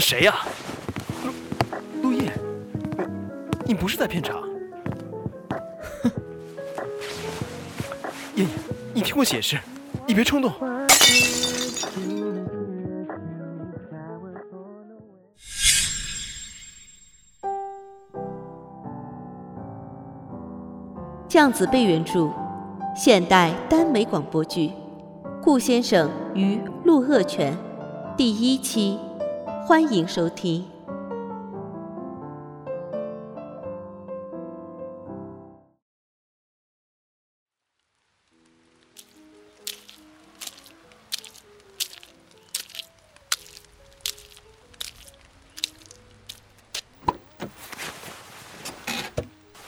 谁呀？陆陆叶，你不是在片场？叶叶，你听我解释，你别冲动。酱子被原著，现代耽美广播剧《顾先生与陆恶泉》第一期，欢迎收听。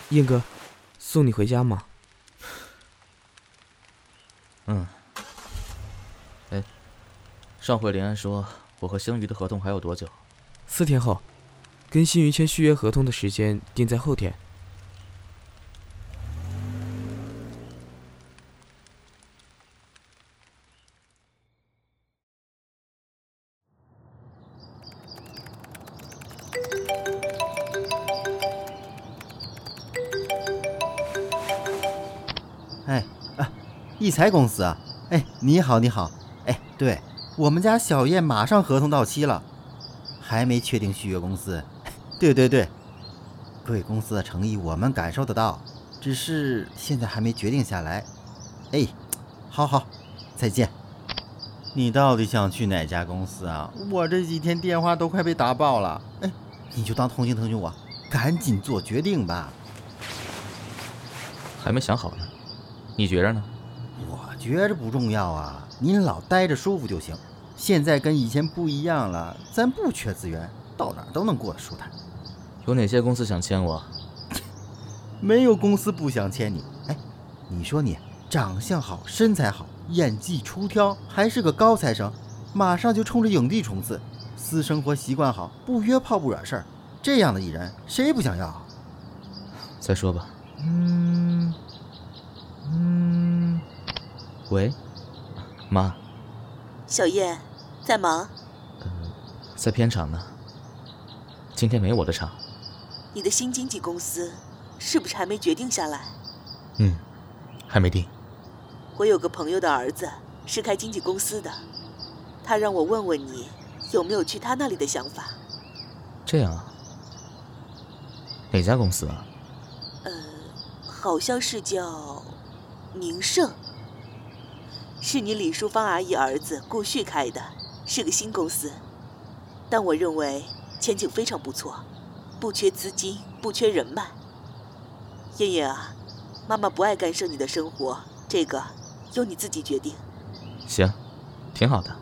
燕哥。送你回家吗？嗯。哎，上回林安说我和星宇的合同还有多久？四天后，跟星宇签续约合同的时间定在后天。艺财公司啊，哎，你好，你好，哎，对我们家小燕马上合同到期了，还没确定续约公司。对 对对，贵公司的诚意我们感受得到，只是现在还没决定下来。哎，好好，再见。你到底想去哪家公司啊？我这几天电话都快被打爆了。哎，你就当同情同情我，赶紧做决定吧。还没想好呢，你觉着呢？我觉着不重要啊，您老待着舒服就行。现在跟以前不一样了，咱不缺资源，到哪都能过得舒坦。有哪些公司想签我？没有公司不想签你。哎，你说你长相好，身材好，演技出挑，还是个高材生，马上就冲着影帝冲刺。私生活习惯好，不约炮不惹事儿，这样的艺人谁不想要？再说吧。嗯嗯。喂，妈。小燕，在忙？呃，在片场呢。今天没我的场。你的新经纪公司是不是还没决定下来？嗯，还没定。我有个朋友的儿子是开经纪公司的，他让我问问你有没有去他那里的想法。这样啊？哪家公司啊？呃，好像是叫宁盛。是你李淑芳阿姨儿子顾旭开的，是个新公司，但我认为前景非常不错，不缺资金，不缺人脉。燕燕啊，妈妈不爱干涉你的生活，这个由你自己决定。行，挺好的。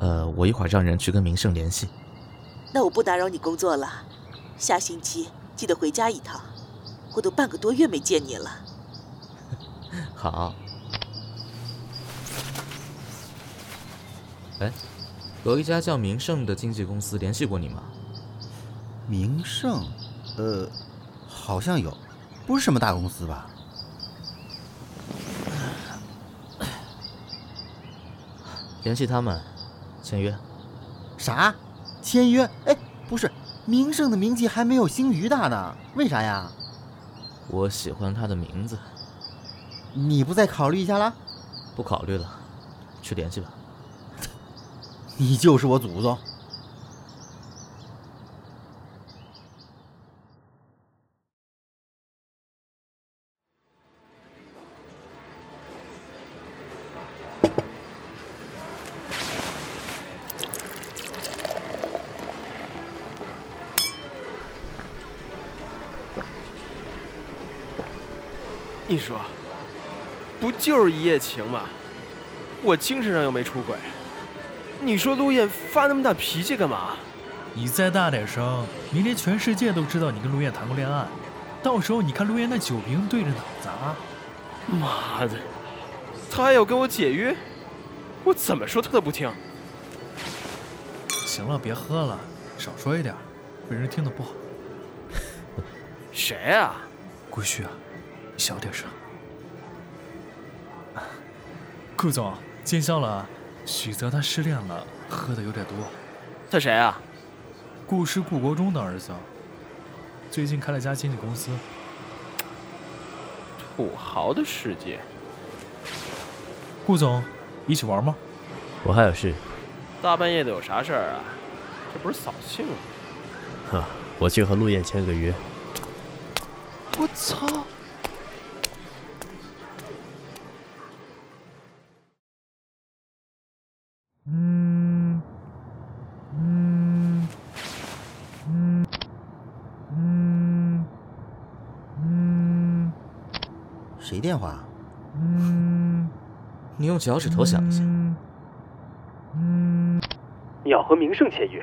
呃，我一会儿让人去跟明胜联系。那我不打扰你工作了，下星期记得回家一趟，我都半个多月没见你了。好。哎，有一家叫名盛的经纪公司联系过你吗？名盛，呃，好像有，不是什么大公司吧？联系他们，签约。啥？签约？哎，不是，名盛的名气还没有星鱼大呢，为啥呀？我喜欢他的名字。你不再考虑一下了？不考虑了，去联系吧。你就是我祖宗！你说，不就是一夜情吗？我精神上又没出轨。你说陆燕发那么大脾气干嘛？你再大点声，明天全世界都知道你跟陆燕谈过恋爱，到时候你看陆燕那酒瓶对着脑砸。妈的，他还要跟我解约，我怎么说他都不听。行了，别喝了，少说一点，被人听得不好。谁啊？顾旭啊，小点声。顾总，见笑了。许泽他失恋了，喝的有点多。他谁啊？顾氏顾国忠的儿子，最近开了家经纪公司。土豪的世界。顾总，一起玩吗？我还有事。大半夜的有啥事儿啊？这不是扫兴吗？哈，我去和陆燕签个约。我操！电话？嗯，你用脚趾头想一下。嗯，你要和名胜签约，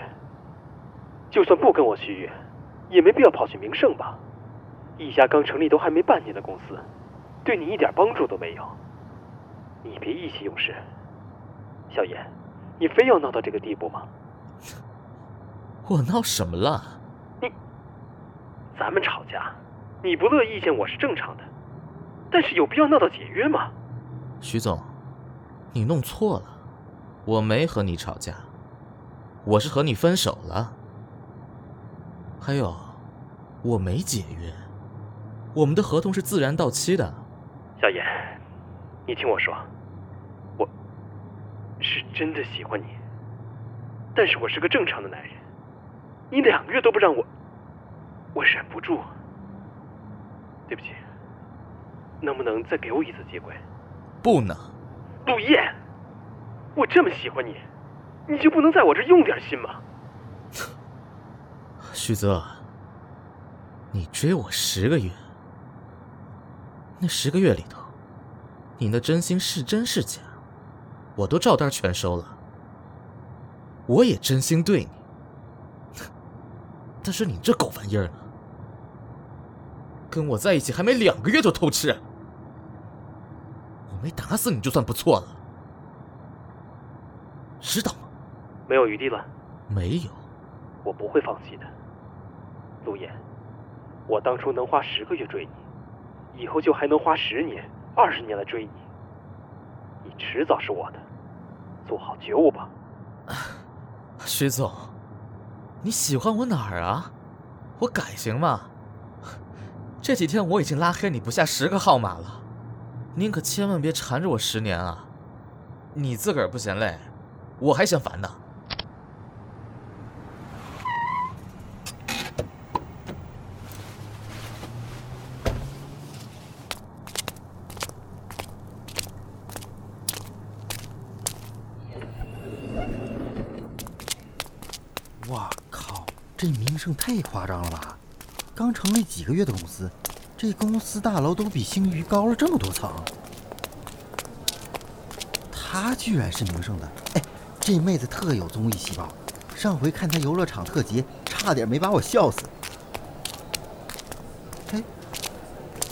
就算不跟我续约，也没必要跑去名胜吧？一家刚成立都还没半年的公司，对你一点帮助都没有。你别意气用事，小严，你非要闹到这个地步吗？我闹什么了？你，咱们吵架，你不乐意见我是正常的，但是有必要闹到解约吗？徐总，你弄错了，我没和你吵架，我是和你分手了。还有，我没解约，我们的合同是自然到期的。小严，你听我说，我是真的喜欢你，但是我是个正常的男人，你两个月都不让我，我忍不住。对不起，能不能再给我一次机会？不能，陆燕，我这么喜欢你，你就不能在我这用点心吗？徐泽，你追我十个月，那十个月里头，你那真心是真是假，我都照单全收了。我也真心对你，但是你这狗玩意儿呢？跟我在一起还没两个月就偷吃，我没打死你就算不错了，知道吗？没有余地了，没有，我不会放弃的。陆燕，我当初能花十个月追你，以后就还能花十年、二十年来追你。你迟早是我的，做好觉悟吧。徐总，你喜欢我哪儿啊？我改行吗？这几天我已经拉黑你不下十个号码了，您可千万别缠着我十年啊！你自个儿不嫌累，我还嫌烦呢。我靠，这名声太夸张了吧！刚成立几个月的公司，这公司大楼都比星宇高了这么多层。他居然是名胜的，哎，这妹子特有综艺细胞。上回看她游乐场特辑，差点没把我笑死。哎，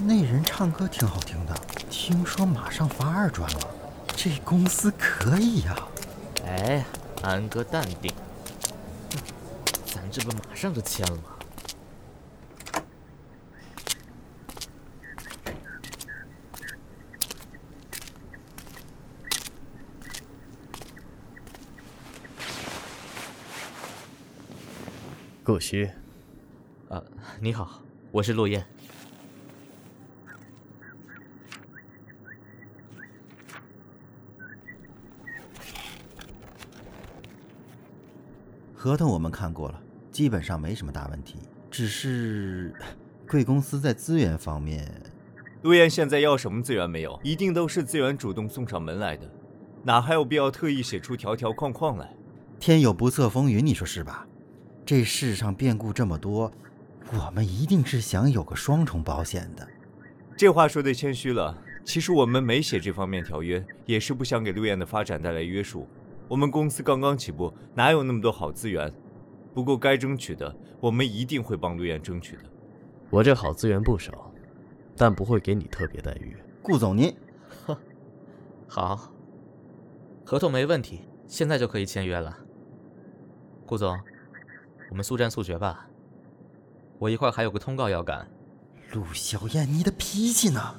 那人唱歌挺好听的，听说马上发二专了，这公司可以呀、哎，安哥淡定，咱这不马上就签了吗？顾虚，啊，你好，我是陆燕。合同我们看过了，基本上没什么大问题，只是贵公司在资源方面，陆燕现在要什么资源没有？一定都是资源主动送上门来的，哪还有必要特意写出条条框框来？天有不测风云，你说是吧？这世上变故这么多，我们一定是想有个双重保险的。这话说的谦虚了。其实我们没写这方面条约，也是不想给陆燕的发展带来约束。我们公司刚刚起步，哪有那么多好资源？不过该争取的，我们一定会帮陆燕争取的。我这好资源不少，但不会给你特别待遇。顾总您，好，合同没问题，现在就可以签约了。顾总，我们速战速决吧。我一会儿还有个通告要赶。陆小燕你的脾气呢？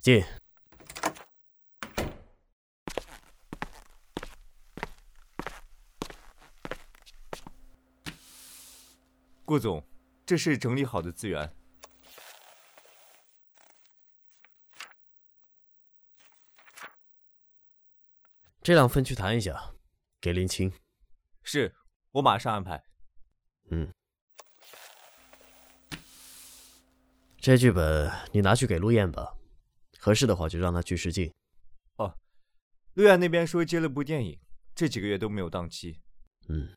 进。顾总这是整理好的资源。这两份去谈一下，给林青。是，我马上安排。嗯，这剧本你拿去给陆燕吧，合适的话就让他去试镜。哦，陆燕那边说接了部电影，这几个月都没有档期。嗯，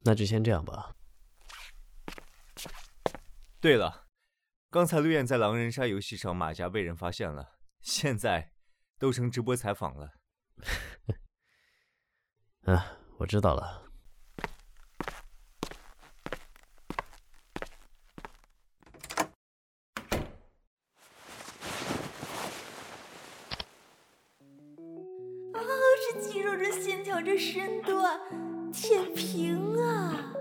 那就先这样吧。对了，刚才陆燕在狼人杀游戏上马甲被人发现了，现在都成直播采访了。啊，我知道了。啊，这肌肉，这线条，这身段，天平啊！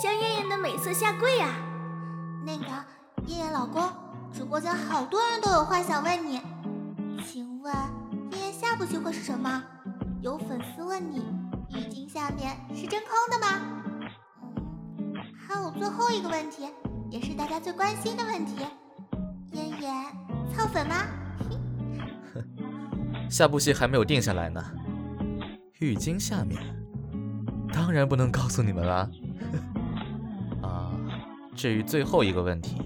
向燕燕的美色下跪啊！那个燕燕老公，直播间好多人都有话想问你，请问燕燕下部戏会是什么？有粉丝问你，浴巾下面是真空的吗？还有最后一个问题，也是大家最关心的问题，燕燕操粉吗？下部戏还没有定下来呢，浴巾下面，当然不能告诉你们啦。至于最后一个问题，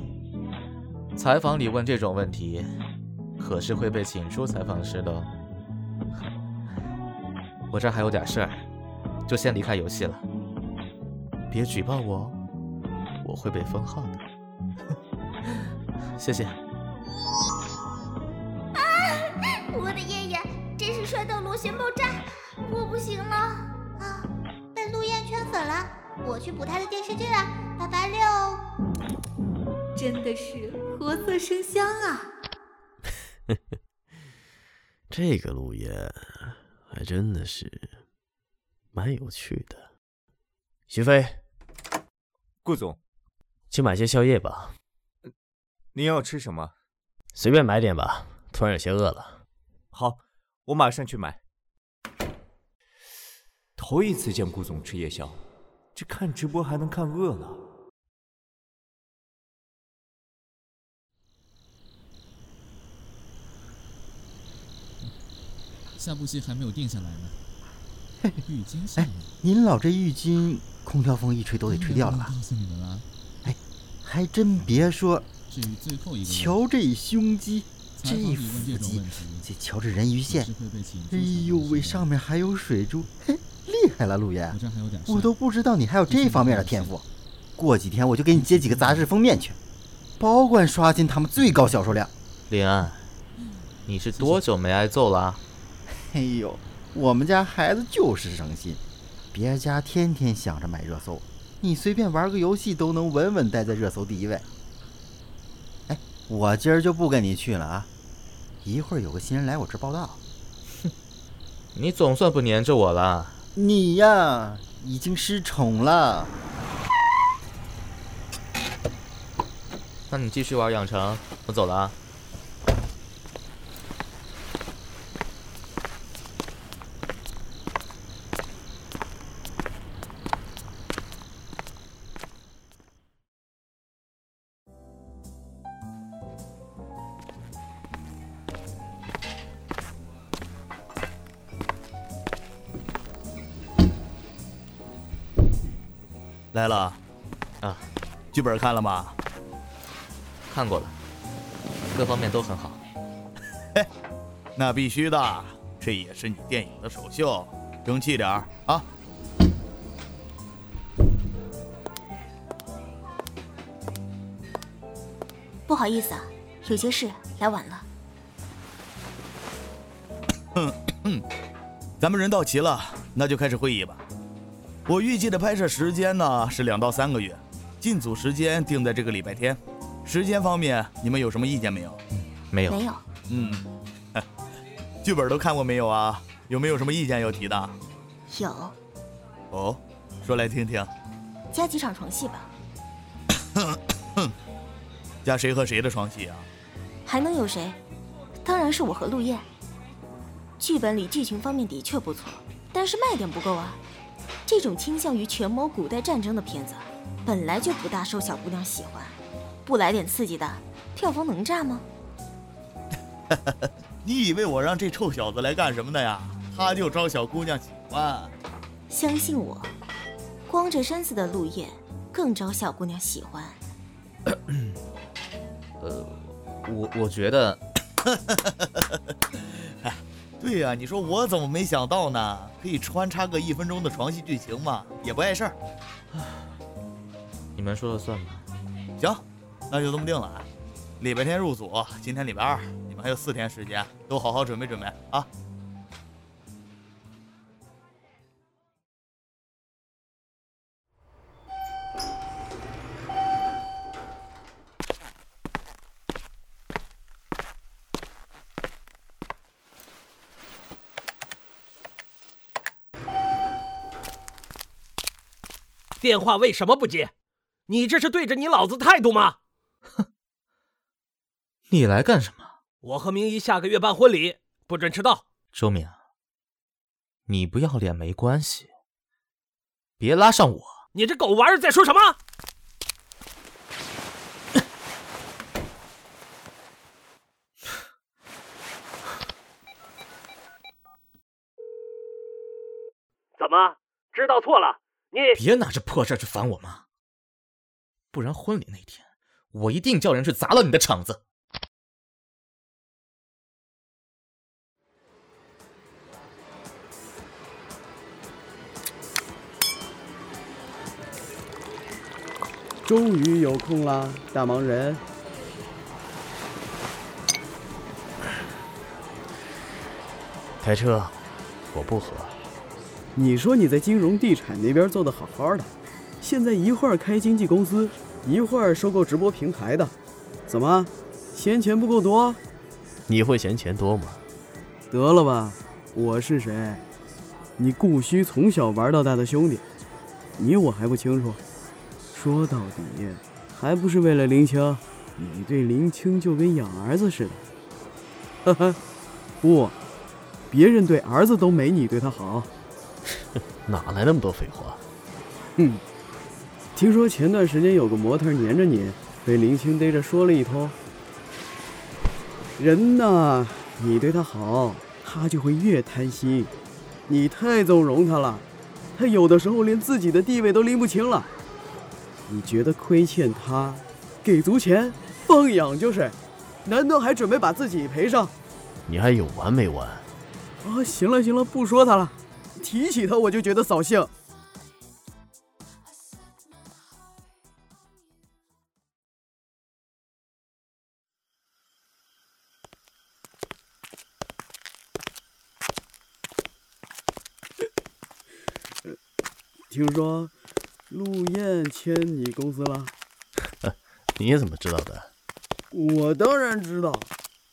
采访里问这种问题，可是会被请出采访室的。我这还有点事儿，就先离开游戏了。别举报我，我会被封号的。谢谢。啊我的燕燕真是摔到螺旋爆炸，我不行了啊！被陆燕圈粉了，我去补他的电视剧了，拜拜六。真的是活色生香啊！这个陆燕还真的是蛮有趣的。徐飞，顾总，去买些宵夜吧。您要吃什么？随便买点吧，突然有些饿了。好，我马上去买。头一次见顾总吃夜宵，这看直播还能看饿了。下部戏还没有定下来呢。浴巾下哎，您老这浴巾，空调风一吹都得吹掉了吧？告诉你们了。哎，还真别说，至于最后一个，瞧这胸肌，这这腹肌，这瞧这人鱼线，哎呦喂，上面还有水珠，嘿，厉害了，陆岩，我这还有点我都不知道你还有这方面的天赋。过几天我就给你接几个杂志封面去，保管刷新他们最高销售量。林安，你是多久没挨揍了？哎呦，我们家孩子就是省心，别家天天想着买热搜，你随便玩个游戏都能稳稳待在热搜第一位。哎，我今儿就不跟你去了啊，一会儿有个新人来我这报道。哼，你总算不粘着我了。你呀，已经失宠了。那你继续玩养成，我走了啊。剧本看了吗？看过了，各方面都很好。嘿，那必须的，这也是你电影的首秀，争气点儿啊！不好意思啊，有些事来晚了。嗯，咱们人到齐了，那就开始会议吧。我预计的拍摄时间呢是两到三个月，进组时间定在这个礼拜天。时间方面，你们有什么意见没有？没有。没有。嗯，剧本都看过没有啊？有没有什么意见要提的？有。哦，说来听听。加几场床戏吧。加谁和谁的床戏啊？还能有谁？当然是我和陆燕。剧本里剧情方面的确不错，但是卖点不够啊。这种倾向于权谋古代战争的片子，本来就不大受小姑娘喜欢，不来点刺激的，票房能炸吗？你以为我让这臭小子来干什么的呀？他就招小姑娘喜欢。相信我，光着身子的陆燕更招小姑娘喜欢。呃，我我觉得，哎，对呀、你说我怎么没想到呢？可以穿插个一分钟的床戏剧情嘛，也不碍事儿。你们说了算吧。行，那就这么定了啊。礼拜天入组，今天礼拜二，你们还有四天时间，都好好准备准备啊。电话为什么不接？你这是对着你老子态度吗？哼你来干什么？我和明姨下个月办婚礼，不准迟到。周敏，你不要脸没关系，别拉上我。你这狗玩意儿在说什么？怎么知道错了？你别拿这破事儿去烦我妈，不然婚礼那天我一定叫人去砸了你的场子。终于有空了，大忙人。开车，我不喝。你说你在金融地产那边做的好好的，现在一会儿开经纪公司，一会儿收购直播平台的，怎么，嫌钱不够多？你会嫌钱多吗？得了吧，我是谁？你顾须从小玩到大的兄弟，你我还不清楚？说到底，还不是为了林青？你对林青就跟养儿子似的。呵呵，不，别人对儿子都没你对他好。哪来那么多废话？哼，听说前段时间有个模特黏着你，被林青逮着说了一通。人呐，你对他好，他就会越贪心。你太纵容他了，他有的时候连自己的地位都拎不清了。你觉得亏欠他，给足钱，放养就是，难道还准备把自己赔上？你还有完没完？啊，行了行了，不说他了，提起他我就觉得扫兴。听说陆燕签你公司了？你怎么知道的？我当然知道，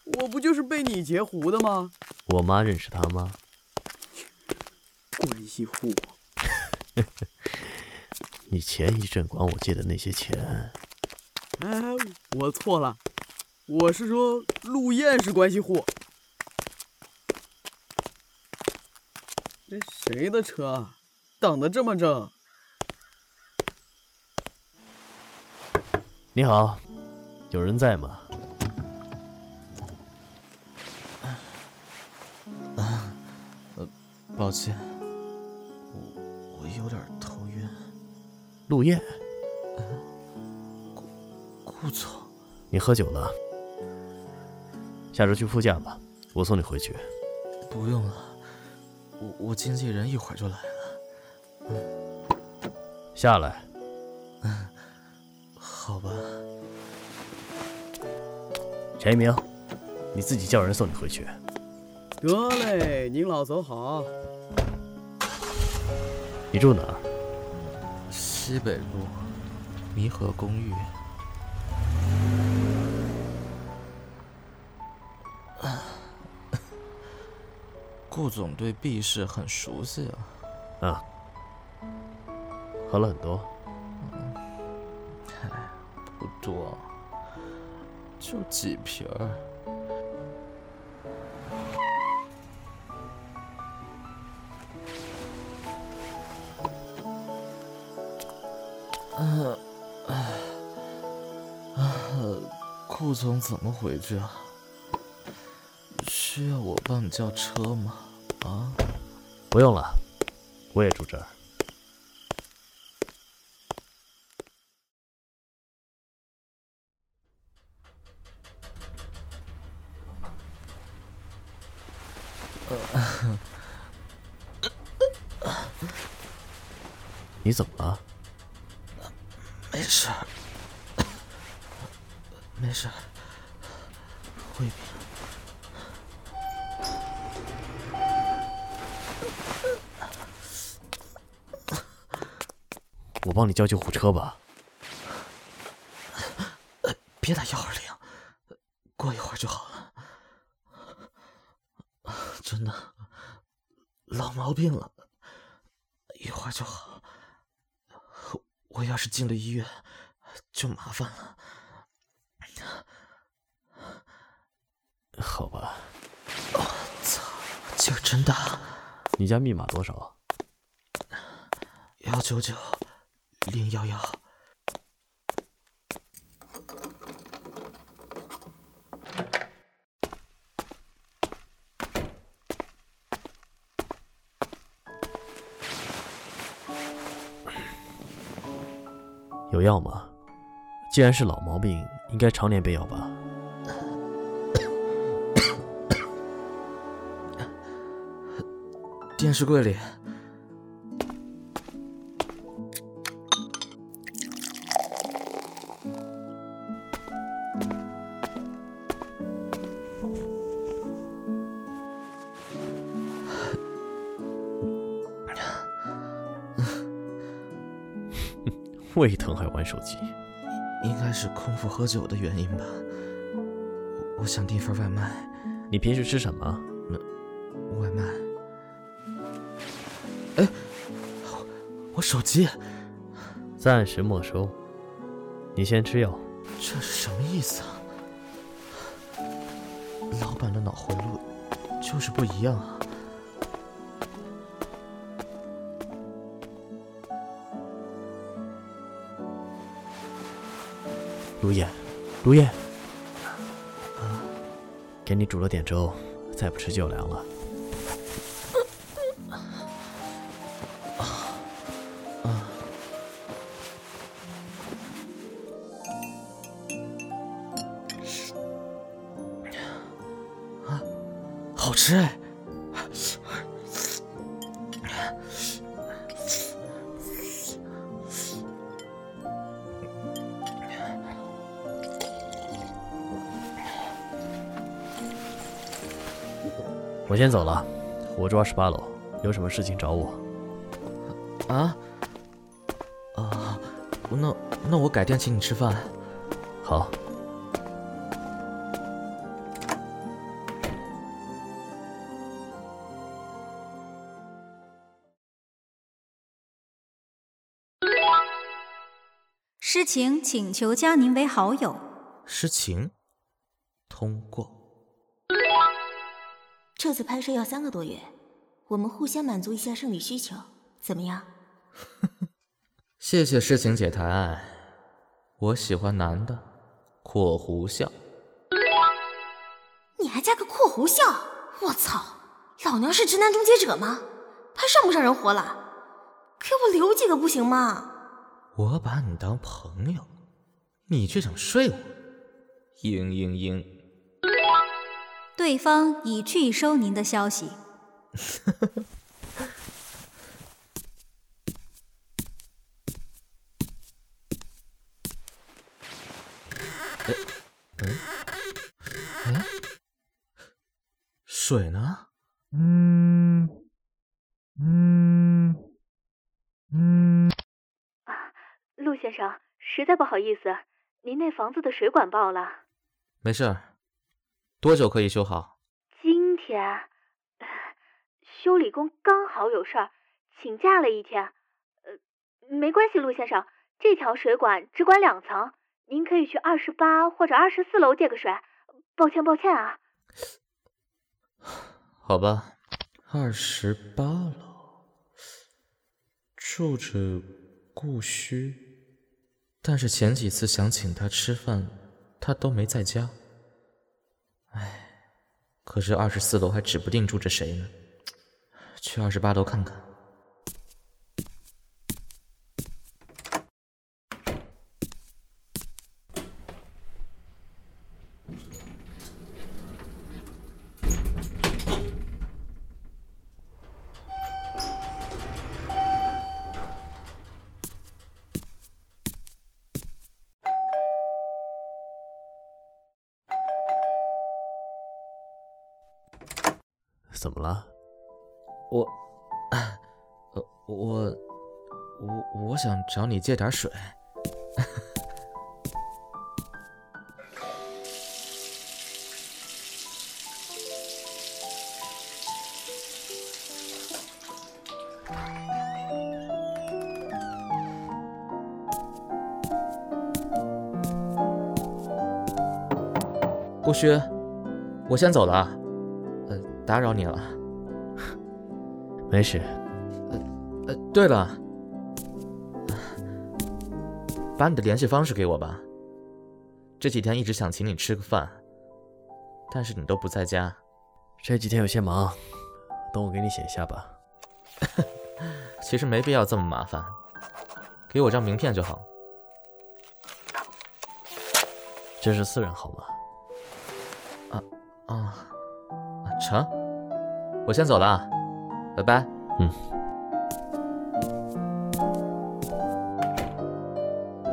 我不就是被你截胡的吗？我妈认识他吗？关系户。你前一阵管我借的那些钱，哎，我错了，我是说陆燕是关系户。这谁的车？挡得这么正？你好，有人在吗？啊，呃，抱歉，我我有点头晕。陆燕，顾顾总，你喝酒了？下周去副驾吧，我送你回去。不用了，我我经纪人一会儿就来了。下来。嗯，好吧。陈一鸣，你自己叫人送你回去。得嘞，您老走好。你住哪儿？西北路，弥合公寓。顾总对 B 市很熟悉啊。啊。喝了很多。嗯，不多，就几瓶儿。顾总怎么回去啊？需要我帮你叫车吗？啊，不用了，我也住这儿。你怎么了？没事，没事儿，胃病。我帮你叫救护车吧。别打幺二零，过一会儿就好了。真的，老毛病了，一会儿就好。我要是进了医院，就麻烦了。好吧。操，劲儿真大。你家密码多少？幺九九零幺幺。药吗？既然是老毛病，应该常年备药吧？电视柜里。胃疼还玩手机，应该是空腹喝酒的原因吧。我想订份外卖。你平时吃什么？外卖。哎，我手机暂时没收。你先吃药。这是什么意思啊？老板的脑回路就是不一样啊。如燕，如燕，给你煮了点粥，再不吃就凉了。啊，好吃哎！先走了，我住二十八楼，有什么事情找我。啊？啊，那那我改天请你吃饭。好。诗情请求加您为好友。诗情，通过。这次拍摄要三个多月，我们互相满足一下生理需求，怎么样？谢谢诗情姐抬爱，我喜欢男的，括弧笑。你还加个括弧笑？我操！老娘是直男终结者吗？还上不上人活了？给我留几个不行吗？我把你当朋友，你却想睡我？嘤嘤嘤！对方已拒收您的消息。嗯？哎？水呢？嗯嗯嗯。啊，陆先生，实在不好意思，您那房子的水管爆了。没事儿。多久可以修好？今天，修理工刚好有事儿，请假了一天。呃，没关系，陆先生，这条水管只管两层，您可以去二十八或者二十四楼借个水。抱歉，抱歉啊。好吧，二十八楼住着顾虚，但是前几次想请他吃饭，他都没在家。哎，可是二十四楼还指不定住着谁呢，去二十八楼看看。怎么了？我，呃，我，我我想找你借点水。顾虚，我先走了。打扰你了，没事。呃呃，对了，把你的联系方式给我吧。这几天一直想请你吃个饭，但是你都不在家。这几天有些忙，等我给你写一下吧。其实没必要这么麻烦，给我张名片就好。这是私人号码。啊啊。成，我先走了，拜拜。嗯，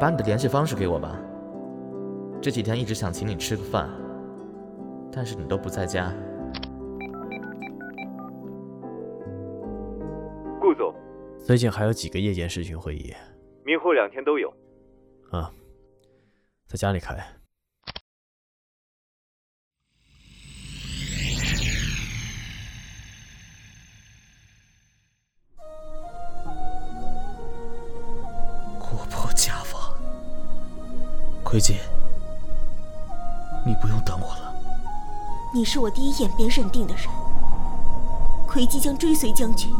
把你的联系方式给我吧。这几天一直想请你吃个饭，但是你都不在家。顾总，最近还有几个夜间视讯会议，明后两天都有。啊，在家里开。葵姐，你不用等我了。你是我第一眼便认定的人，葵姬将追随将军，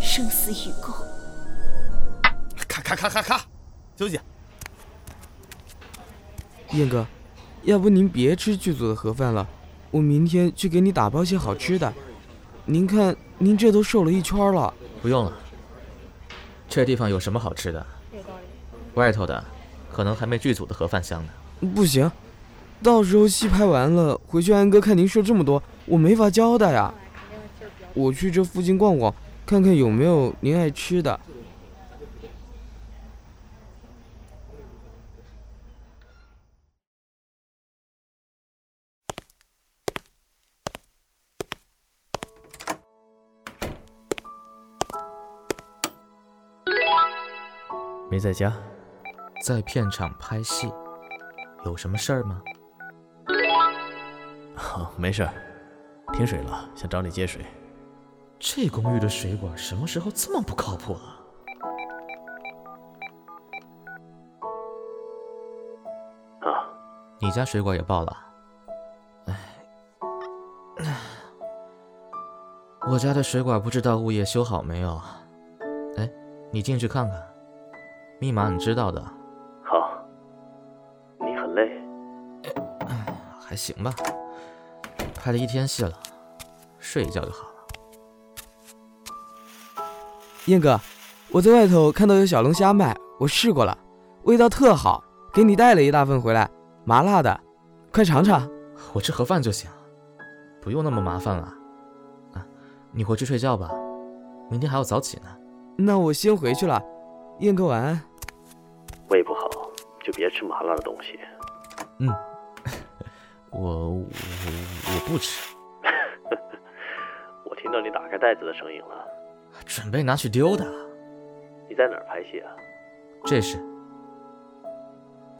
生死与共。咔咔咔咔咔，休息。燕哥，要不您别吃剧组的盒饭了，我明天去给你打包些好吃的。您看，您这都瘦了一圈了。不用了，这地方有什么好吃的？外头的。可能还没剧组的盒饭香呢。不行，到时候戏拍完了，回去安哥看您说这么多，我没法交代呀。我去这附近逛逛，看看有没有您爱吃的。没在家。在片场拍戏，有什么事儿吗？哦，没事儿，停水了，想找你接水。这公寓的水管什么时候这么不靠谱了？啊，你家水管也爆了？哎，我家的水管不知道物业修好没有？哎，你进去看看，密码你知道的。还行吧，拍了一天戏了，睡一觉就好了。燕哥，我在外头看到有小龙虾卖，我试过了，味道特好，给你带了一大份回来，麻辣的，快尝尝。我吃盒饭就行，不用那么麻烦了。啊，你回去睡觉吧，明天还要早起呢。那我先回去了，燕哥晚安。胃不好就别吃麻辣的东西。嗯。我我我不吃。我听到你打开袋子的声音了，准备拿去丢的。你在哪儿拍戏啊？这是，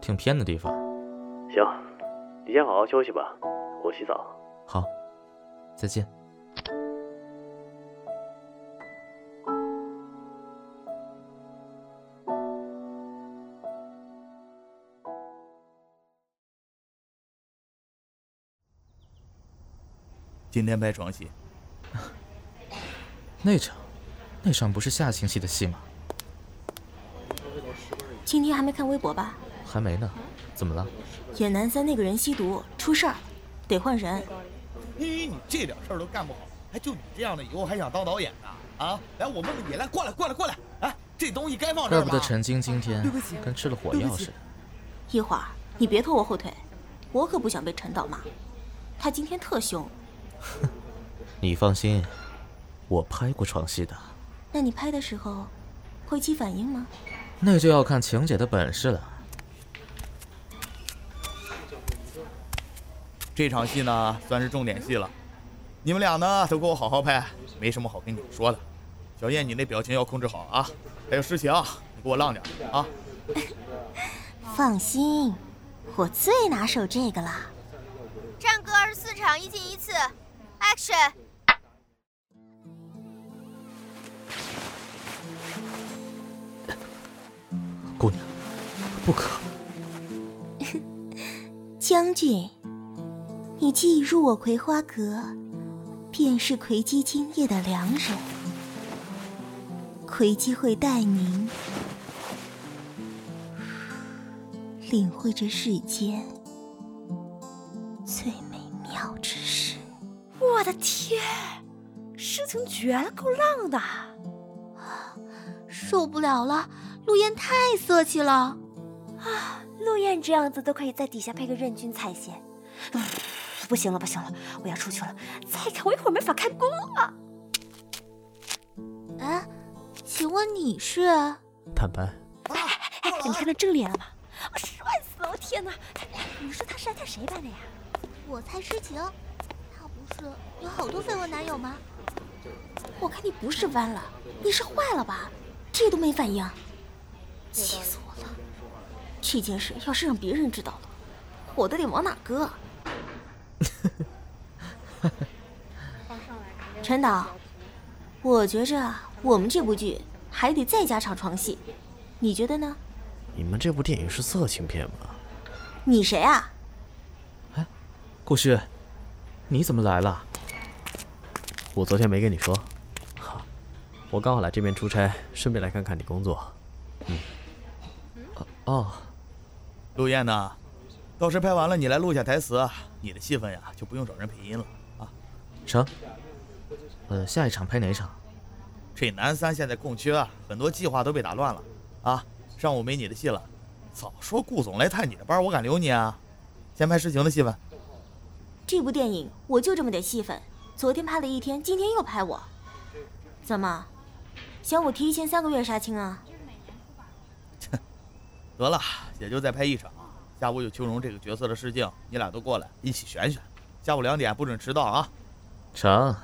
挺偏的地方。行，你先好好休息吧，我洗澡。好，再见。今天拍床戏，那场，那场不是下星期的戏吗？今天还没看微博吧？还没呢，怎么了？演男三那个人吸毒出事儿，得换人。嘿，你这点事儿都干不好，还就你这样的，以后还想当导演呢？啊，来，我问问你，来，过来，过来，过来，哎，这东西该放这儿怪不得陈晶今天跟吃了火药似的。一会儿你别拖我后腿，我可不想被陈导骂。他今天特凶。你放心，我拍过床戏的。那你拍的时候会起反应吗？那就要看晴姐的本事了。这场戏呢，算是重点戏了。你们俩呢，都给我好好拍，没什么好跟你们说的。小燕，你那表情要控制好啊。还有诗晴，你给我浪点啊。放心，我最拿手这个了。战歌二十四场，一进一次，Action！姑娘，不可。将军，你既入我葵花阁，便是葵姬今夜的良人。葵姬会带您领会这世间最。我的天，诗情绝了，够浪的！受不了了，陆燕太色气了。啊，陆燕这样子都可以在底下配个任君采涎。嗯，不行了，不行了，我要出去了。再看我一会儿没法开工了。哎，请问你是？坦白。哎哎，你看到正脸了吗？我帅死了！我天哪！你说他是来看谁班的呀？我猜诗情，他不是有好多绯闻男友吗？我看你不是弯了，你是坏了吧？这都没反应，气死我了！这件事要是让别人知道了，我的脸往哪搁？陈导，我觉着我们这部剧还得再加场床戏，你觉得呢？你们这部电影是色情片吗？你谁啊？哎，顾旭，你怎么来了？我昨天没跟你说。好，我刚好来这边出差，顺便来看看你工作。嗯。哦，陆燕呢？到时拍完了，你来录下台词，你的戏份呀就不用找人配音了啊。成。呃，下一场拍哪场？这男三现在空缺，很多计划都被打乱了啊。上午没你的戏了，早说顾总来探你的班，我敢留你啊！先拍诗情的戏份。这部电影我就这么点戏份，昨天拍了一天，今天又拍我，怎么想我提前三个月杀青啊？得了，也就再拍一场。下午有秋荣这个角色的试镜，你俩都过来一起选选。下午两点不准迟到啊！成。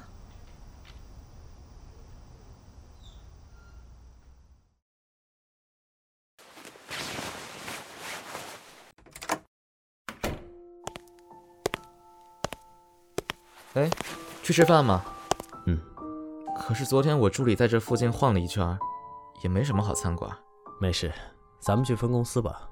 哎，去吃饭吗？嗯。可是昨天我助理在这附近晃了一圈，也没什么好餐馆。没事，咱们去分公司吧。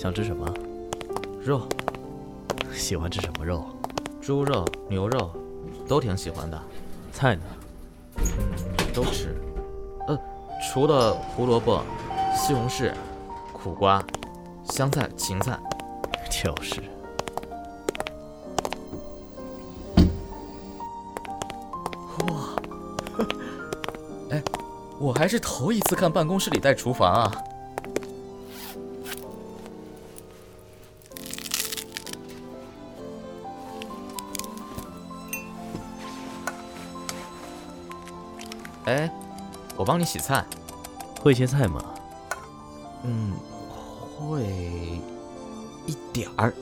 想吃什么？肉。喜欢吃什么肉？猪肉、牛肉，都挺喜欢的。菜呢？嗯，都吃。呃，除了胡萝卜、西红柿、苦瓜、香菜、芹菜。就是。哇！哎，我还是头一次看办公室里带厨房啊。帮你洗菜，会切菜吗？嗯，会一点儿。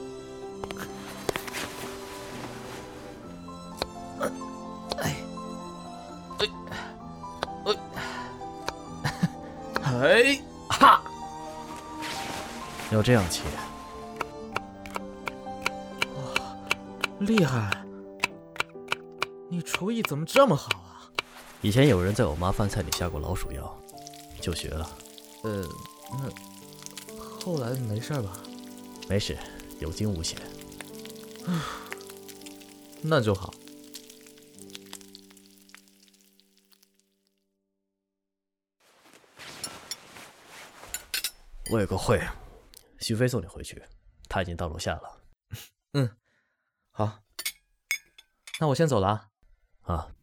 哎，哎，哎，哈！要这样切？厉害！你厨艺怎么这么好啊？以前有人在我妈饭菜里下过老鼠药，就学了。呃，那后来没事吧？没事，有惊无险。啊，那就好。我有个会，徐飞送你回去，他已经到楼下了。嗯，好，那我先走了啊。啊。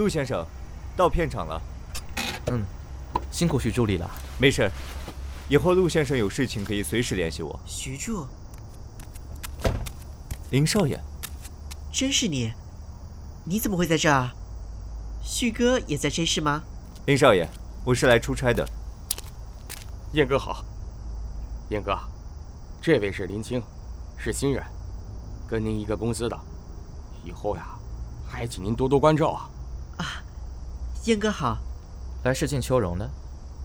陆先生，到片场了。嗯，辛苦徐助理了。没事，以后陆先生有事情可以随时联系我。徐助，林少爷，真是你？你怎么会在这儿？旭哥也在这是吗？林少爷，我是来出差的。燕哥好，燕哥，这位是林青，是新人，跟您一个公司的，以后呀，还请您多多关照啊。啊，燕哥好，来试镜秋荣的。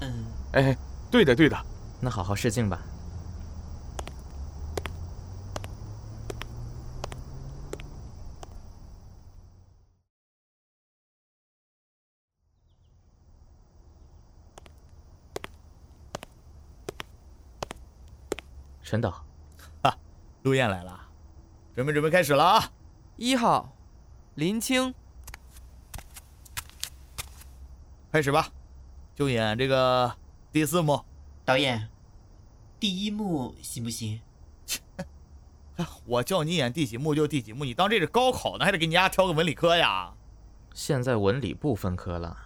嗯，哎，对的对的，那好好试镜吧。陈导，哈，陆燕来了，准备准备开始了啊！一号，林青，开始吧，就演这个第四幕。导演，第一幕行不行？我叫你演第几幕就第几幕，你当这是高考呢，还得给你丫挑个文理科呀？现在文理不分科了。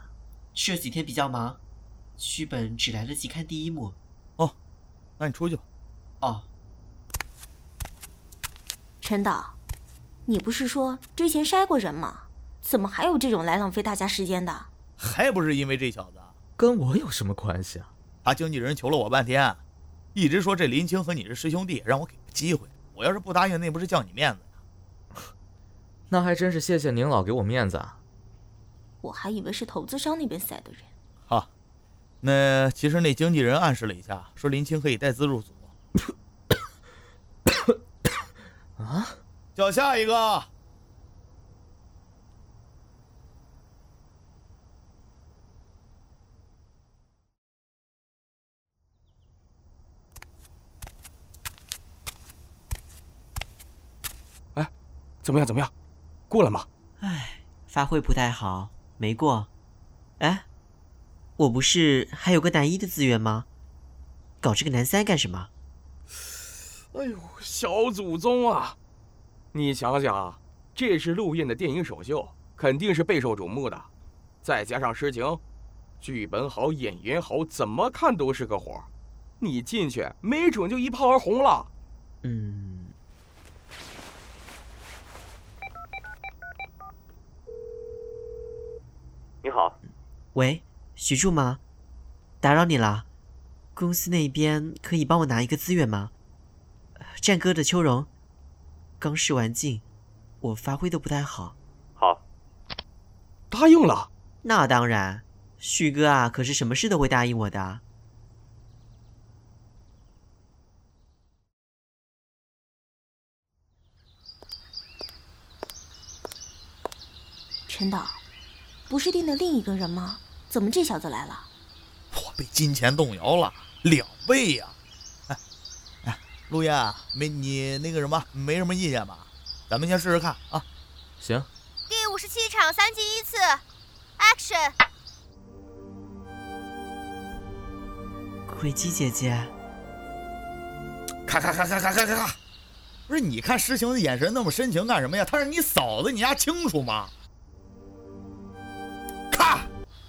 这几天比较忙，剧本只来得及看第一幕。哦，那你出去吧。哦，陈导，你不是说之前筛过人吗？怎么还有这种来浪费大家时间的？还不是因为这小子，跟我有什么关系啊？他经纪人求了我半天，一直说这林青和你是师兄弟，让我给个机会。我要是不答应，那不是叫你面子呀？那还真是谢谢您老给我面子啊！我还以为是投资商那边塞的人。好，那其实那经纪人暗示了一下，说林青可以带资入组。啊！叫下一个。怎么样？怎么样？过了吗？哎，发挥不太好，没过。哎，我不是还有个男一的资源吗？搞这个男三干什么？哎呦，小祖宗啊！你想想，这是陆燕的电影首秀，肯定是备受瞩目的。再加上诗情，剧本好，演员好，怎么看都是个活你进去，没准就一炮而红了。嗯。你好，喂，徐柱吗？打扰你了。公司那边可以帮我拿一个资源吗？战歌的秋荣，刚试完镜，我发挥的不太好。好，答应了。那当然，旭哥啊，可是什么事都会答应我的。陈导，不是定的另一个人吗？怎么这小子来了？我被金钱动摇了，两倍呀！哎，哎，陆燕，没你那个什么，没什么意见吧？咱们先试试看啊。行。第五十七场三进一次，Action！鬼姬姐姐，咔咔咔咔咔咔咔咔！不是，你看诗情的眼神那么深情干什么呀？她是你嫂子，你丫清楚吗？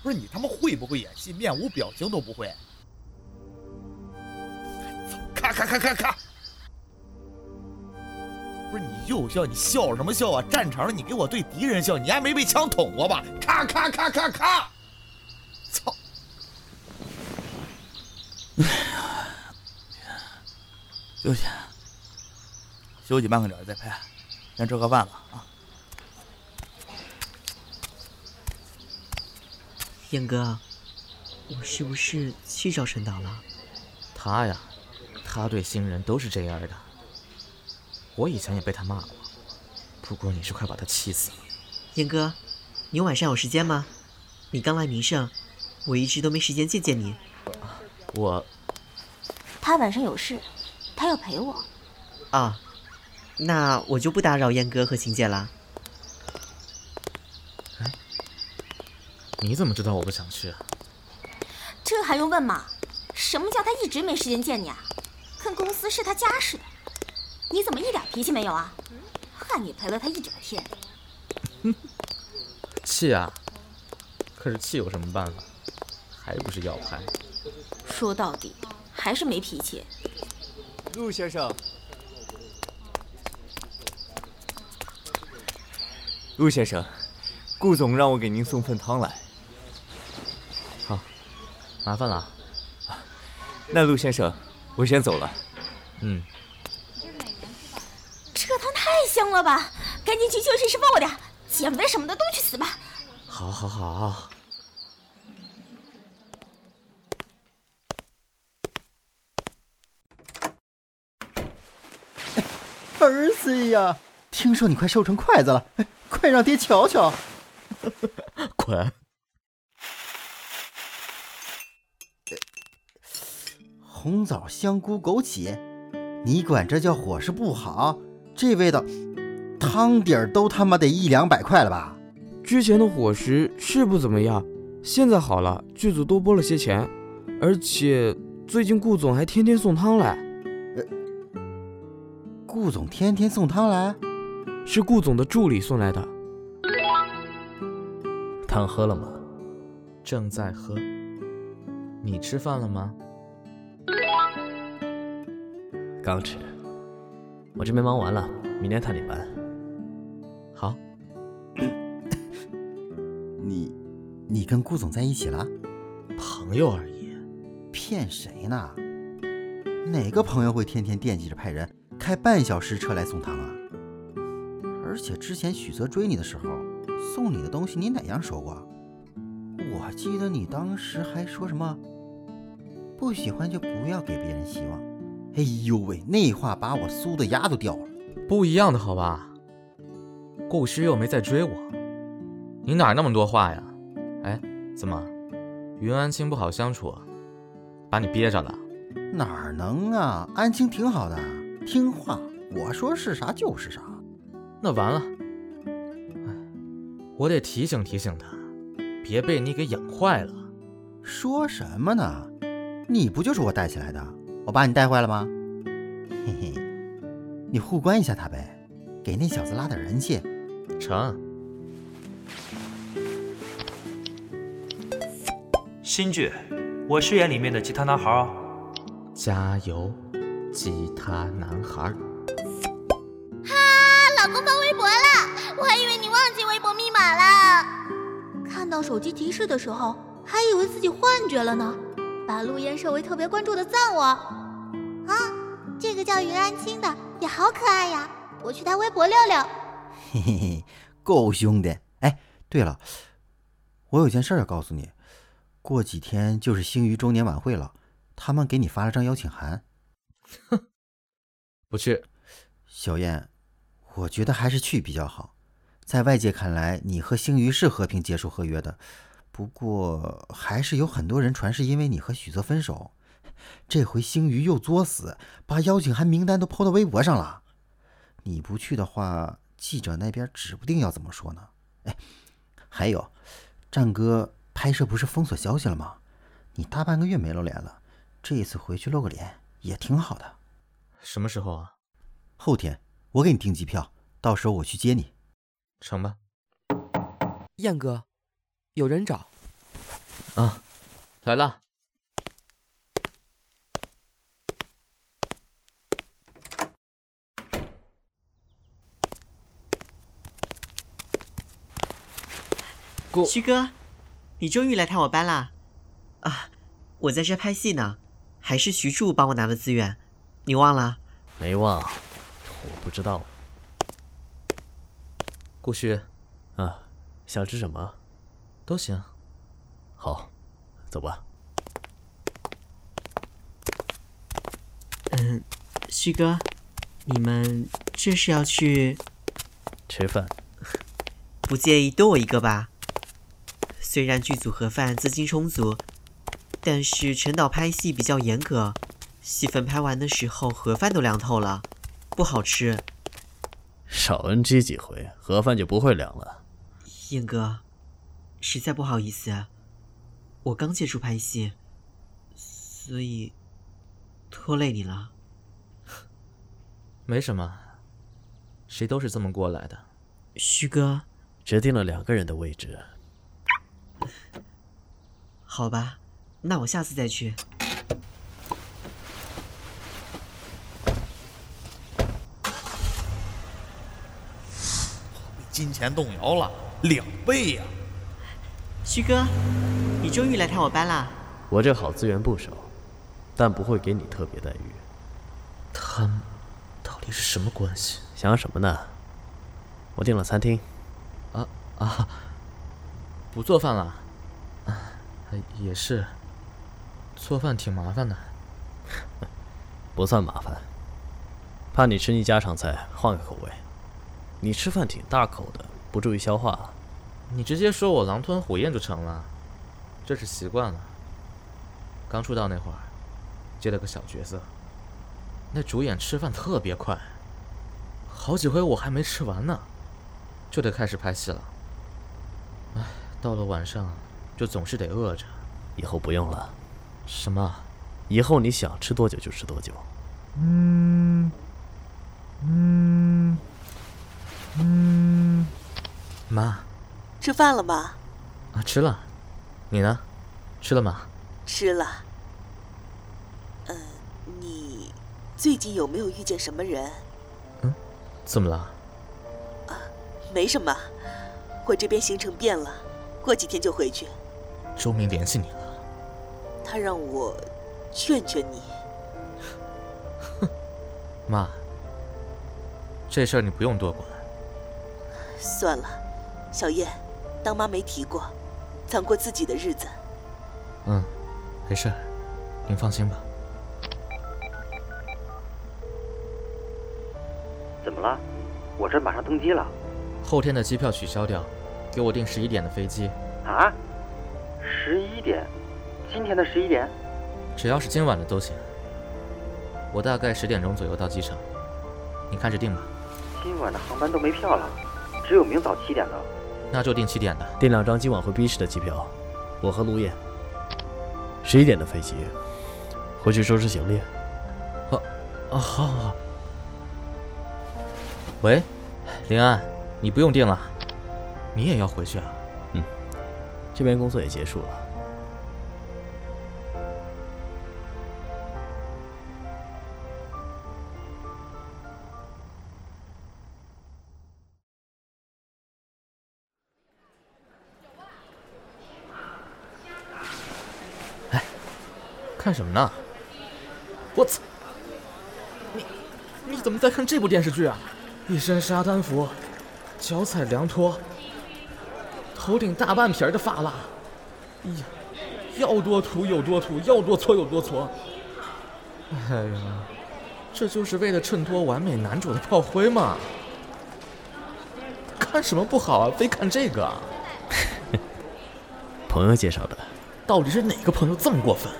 不是你他妈会不会演戏？面无表情都不会。咔咔咔咔咔！不是你又笑，你笑什么笑啊？战场上你给我对敌人笑，你还没被枪捅过吧？咔咔咔咔咔！操！哎呀，休息，休息半个点再拍。先吃个饭吧啊！燕哥，我是不是去找陈导了？他呀，他对新人都是这样的。我以前也被他骂过，不过你是快把他气死了。燕哥，你晚上有时间吗？你刚来名胜，我一直都没时间见见你。我，他晚上有事，他要陪我。啊。那我就不打扰燕哥和秦姐了。你怎么知道我不想去啊？这还用问吗？什么叫他一直没时间见你啊？跟公司是他家似的。你怎么一点脾气没有啊？害你陪了他一整天。气啊！可是气有什么办法？还不是要拍。说到底，还是没脾气。陆先生。陆先生，顾总让我给您送份汤来。好，麻烦了。那陆先生，我先走了。嗯。这汤太香了吧！赶紧去休息室帮我点，减肥什么的都去死吧！好，好，好。儿子呀，听说你快瘦成筷子了。快让爹瞧瞧！滚！红枣、香菇、枸杞，你管这叫伙食不好？这味道，汤底儿都他妈得一两百块了吧？之前的伙食是不怎么样，现在好了，剧组多拨了些钱，而且最近顾总还天天送汤来。呃，顾总天天送汤来？是顾总的助理送来的。汤喝了吗？正在喝。你吃饭了吗？刚吃。我这边忙完了，明天探你班。好。你，你跟顾总在一起了？朋友而已。骗谁呢？哪个朋友会天天惦记着派人开半小时车来送糖啊？而且之前许泽追你的时候，送你的东西你哪样说过？我记得你当时还说什么不喜欢就不要给别人希望。哎呦喂，那话把我酥的牙都掉了。不一样的好吧？顾师又没在追我，你哪那么多话呀？哎，怎么，云安青不好相处，把你憋着了？哪能啊，安青挺好的，听话，我说是啥就是啥。那完了，哎，我得提醒提醒他，别被你给养坏了。说什么呢？你不就是我带起来的？我把你带坏了吗？嘿嘿，你互关一下他呗，给那小子拉点人气。成。新剧，我饰演里面的吉他男孩哦。加油，吉他男孩。哈老公发微博了，我还以为你忘记微博密码了。看到手机提示的时候，还以为自己幻觉了呢。把陆烟设为特别关注的赞我。叫云安青的也好可爱呀，我去他微博溜溜。嘿嘿嘿，够凶的。哎，对了，我有件事要告诉你，过几天就是星娱周年晚会了，他们给你发了张邀请函。哼，不去。小燕。我觉得还是去比较好，在外界看来，你和星娱是和平结束合约的。不过，还是有很多人传是因为你和许泽分手。这回星宇又作死，把邀请函名单都抛到微博上了。你不去的话，记者那边指不定要怎么说呢。哎，还有，战哥拍摄不是封锁消息了吗？你大半个月没露脸了，这一次回去露个脸也挺好的。什么时候啊？后天。我给你订机票，到时候我去接你，成吧？燕哥，有人找。啊，来了。徐哥，你终于来探我班啦！啊，我在这拍戏呢，还是徐柱帮我拿的资源，你忘了？没忘。我不知道。顾旭，啊，想吃什么？都行。好，走吧。嗯，旭哥，你们这是要去吃饭？不介意多我一个吧？虽然剧组盒饭资金充足，但是陈导拍戏比较严格，戏份拍完的时候盒饭都凉透了，不好吃。少 NG 几回，盒饭就不会凉了。燕哥，实在不好意思，我刚接触拍戏，所以拖累你了。没什么，谁都是这么过来的。旭哥，决定了两个人的位置。好吧，那我下次再去。被金钱动摇了两倍呀！徐哥，你终于来探我班了！我这好资源不少，但不会给你特别待遇。他们到底是什么关系？想什么呢？我订了餐厅。啊啊！不做饭了？啊，也是。做饭挺麻烦的。不算麻烦，怕你吃腻家常菜，换个口味。你吃饭挺大口的，不注意消化。你直接说我狼吞虎咽就成了，这是习惯了。刚出道那会儿，接了个小角色，那主演吃饭特别快，好几回我还没吃完呢，就得开始拍戏了。哎，到了晚上就总是得饿着。以后不用了。什么？以后你想吃多久就吃多久。嗯嗯嗯，妈，吃饭了吗？啊，吃了。你呢？吃了吗？吃了。嗯，你最近有没有遇见什么人？嗯，怎么了？啊，没什么。我这边行程变了，过几天就回去。周明联系你了？他让我劝劝你。哼，妈，这事儿你不用多管。算了，小燕，当妈没提过，咱过自己的日子。嗯，没事，您放心吧。怎么了？我这马上登机了。后天的机票取消掉，给我订十一点的飞机。啊？十一点？今天的十一点？只要是今晚的都行。我大概十点钟左右到机场，你看着订吧。今晚的航班都没票了，只有明早七点的。那就订七点的。订两张今晚回 B 市的机票，我和陆燕。十一点的飞机，回去收拾行李。啊啊，好好好。喂，林安，你不用订了，你也要回去啊？嗯，这边工作也结束了。哎，看什么呢？我操！你你怎么在看这部电视剧啊？一身沙滩服，脚踩凉拖，头顶大半撇的发蜡，哎呀，要多土有多土，要多搓有多搓。哎呀，这就是为了衬托完美男主的炮灰嘛！看什么不好啊？非看这个？朋友介绍的。到底是哪个朋友这么过分？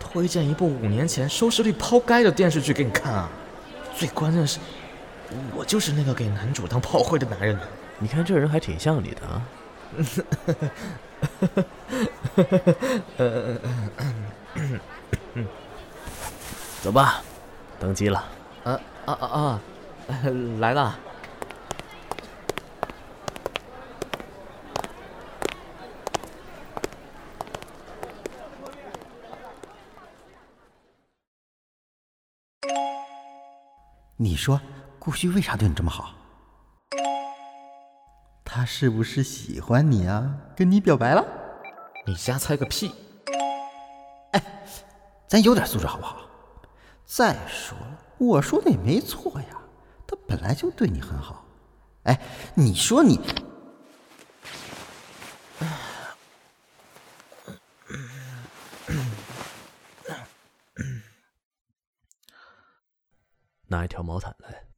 推荐一部五年前收视率抛开的电视剧给你看啊！最关键是。我就是那个给男主当炮灰的男人呢。你看这人还挺像你的啊。走吧，登机了。啊啊啊啊！来了。你说。顾旭为啥对你这么好？他是不是喜欢你啊？跟你表白了？你瞎猜个屁！哎，咱有点素质好不好？再说了，我说的也没错呀，他本来就对你很好。哎，你说你，拿一条毛毯来。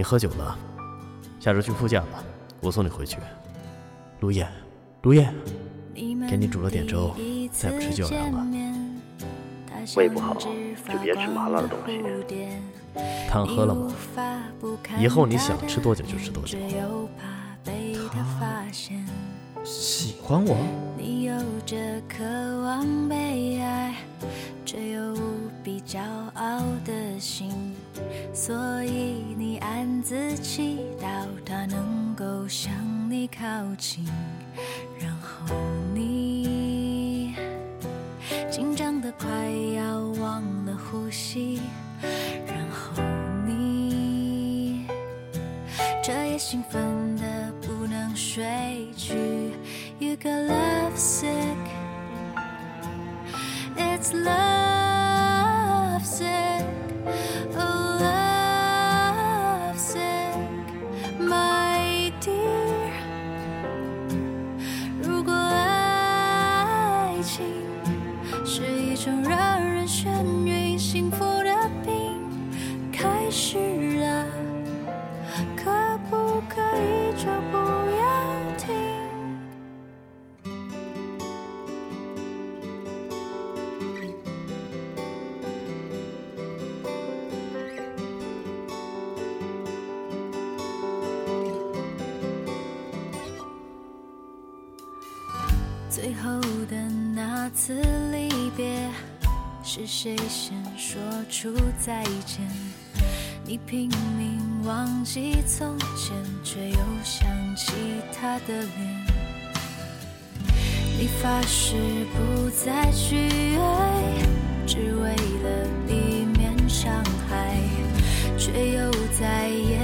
你喝酒了，下周去副驾吧，我送你回去。陆燕，陆燕，给你煮了点粥，再不吃就要凉了。胃不好就别吃麻辣的东西。汤喝了吗？以后你想吃多久就吃多久。他喜欢我？你有着渴望被爱，却又无比骄傲的心，所以你自祈祷他能够向你靠近，然后你紧张的快要忘了呼吸，然后你这夜兴奋的不能睡去，You got love sick。It's love 谁先说出再见？你拼命忘记从前，却又想起他的脸。你发誓不再去爱，只为了避免伤害，却又在夜